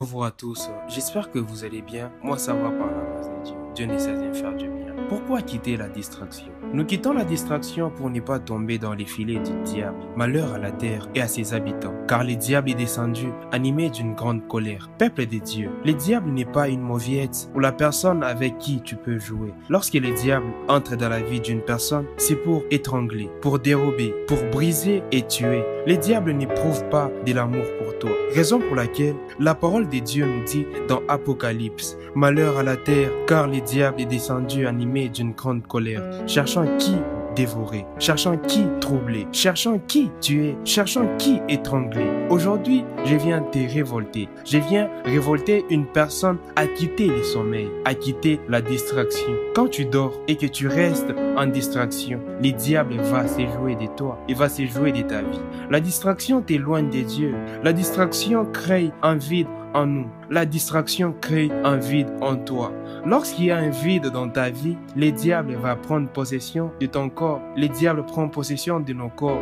Bonjour à tous, j'espère que vous allez bien. Moi ça va par la grâce de Dieu. Dieu ne cesse de faire du bien. Pourquoi quitter la distraction? Nous quittons la distraction pour ne pas tomber dans les filets du diable. Malheur à la terre et à ses habitants, car le diable est descendu, animé d'une grande colère. Peuple des dieux, le diable n'est pas une mauviette ou la personne avec qui tu peux jouer. Lorsque le diable entre dans la vie d'une personne, c'est pour étrangler, pour dérober, pour briser et tuer. Le diable n'éprouve pas de l'amour pour toi. Raison pour laquelle la parole de Dieu nous dit dans Apocalypse, Malheur à la terre, car le diable est descendu animé d'une grande colère, cherchant qui dévorer, cherchant qui troubler, cherchant qui tuer, cherchant qui étrangler. Aujourd'hui, je viens te révolter. Je viens révolter une personne à quitter le sommeil, à quitter la distraction. Quand tu dors et que tu restes en distraction, le diable va se jouer de toi, il va se jouer de ta vie. La distraction t'éloigne de Dieu. La distraction crée un vide en nous. La distraction crée un vide en toi. Lorsqu'il y a un vide dans ta vie, le diable va prendre possession de ton corps. Le diable prend possession de nos corps.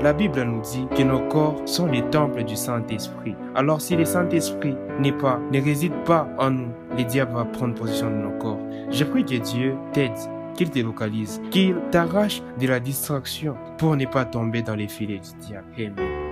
La Bible nous dit que nos corps sont les temples du Saint-Esprit. Alors si le Saint-Esprit n'est pas, ne réside pas en nous, le diable va prendre possession de nos corps. Je prie que Dieu t'aide, qu'il te localise, qu'il t'arrache de la distraction pour ne pas tomber dans les filets du diable. Amen.